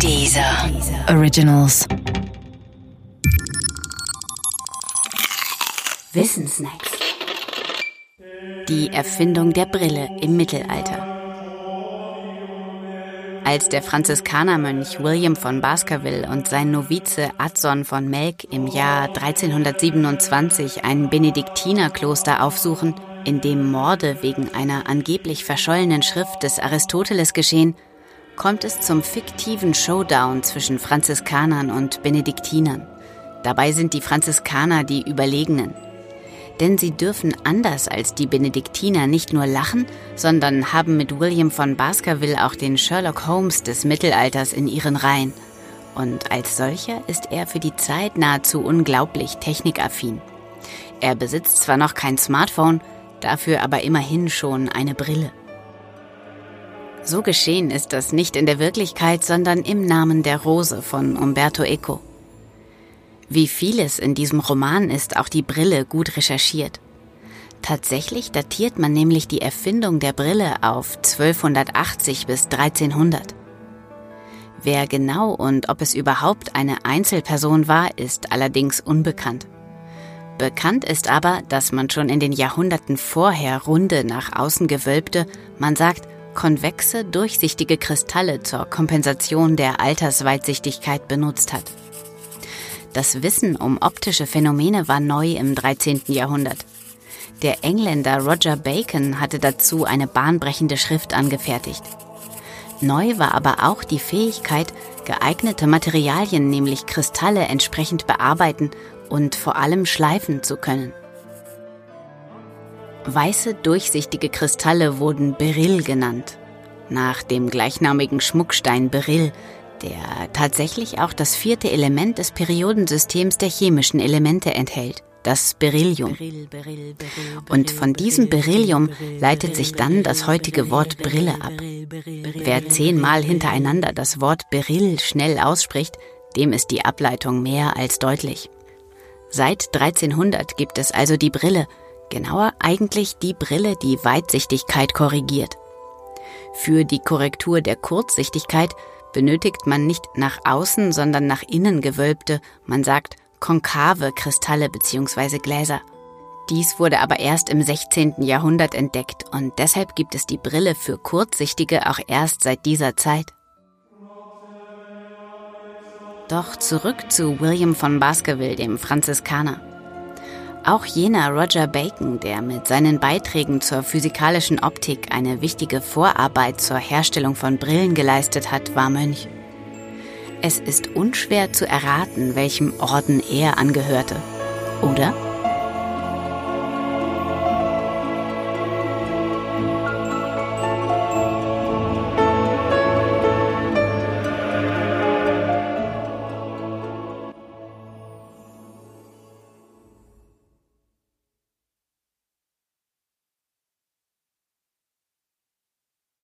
Dieser Originals. Wissensnacks. Die Erfindung der Brille im Mittelalter. Als der Franziskanermönch William von Baskerville und sein Novize Adson von Melk im Jahr 1327 ein Benediktinerkloster aufsuchen, in dem Morde wegen einer angeblich verschollenen Schrift des Aristoteles geschehen, kommt es zum fiktiven Showdown zwischen Franziskanern und Benediktinern. Dabei sind die Franziskaner die Überlegenen. Denn sie dürfen anders als die Benediktiner nicht nur lachen, sondern haben mit William von Baskerville auch den Sherlock Holmes des Mittelalters in ihren Reihen. Und als solcher ist er für die Zeit nahezu unglaublich technikaffin. Er besitzt zwar noch kein Smartphone, dafür aber immerhin schon eine Brille. So geschehen ist das nicht in der Wirklichkeit, sondern im Namen der Rose von Umberto Eco. Wie vieles in diesem Roman ist auch die Brille gut recherchiert. Tatsächlich datiert man nämlich die Erfindung der Brille auf 1280 bis 1300. Wer genau und ob es überhaupt eine Einzelperson war, ist allerdings unbekannt. Bekannt ist aber, dass man schon in den Jahrhunderten vorher runde, nach außen gewölbte, man sagt, konvexe, durchsichtige Kristalle zur Kompensation der Altersweitsichtigkeit benutzt hat. Das Wissen um optische Phänomene war neu im 13. Jahrhundert. Der Engländer Roger Bacon hatte dazu eine bahnbrechende Schrift angefertigt. Neu war aber auch die Fähigkeit, geeignete Materialien, nämlich Kristalle, entsprechend bearbeiten und vor allem schleifen zu können. Weiße, durchsichtige Kristalle wurden Beryl genannt, nach dem gleichnamigen Schmuckstein Beryl, der tatsächlich auch das vierte Element des Periodensystems der chemischen Elemente enthält, das Beryllium. Und von diesem Beryllium leitet sich dann das heutige Wort Brille ab. Wer zehnmal hintereinander das Wort Beryl schnell ausspricht, dem ist die Ableitung mehr als deutlich. Seit 1300 gibt es also die Brille, genauer eigentlich die Brille, die Weitsichtigkeit korrigiert. Für die Korrektur der Kurzsichtigkeit benötigt man nicht nach außen, sondern nach innen gewölbte, man sagt konkave Kristalle bzw. Gläser. Dies wurde aber erst im 16. Jahrhundert entdeckt und deshalb gibt es die Brille für Kurzsichtige auch erst seit dieser Zeit. Doch zurück zu William von Baskerville, dem Franziskaner. Auch jener Roger Bacon, der mit seinen Beiträgen zur physikalischen Optik eine wichtige Vorarbeit zur Herstellung von Brillen geleistet hat, war Mönch. Es ist unschwer zu erraten, welchem Orden er angehörte. Oder?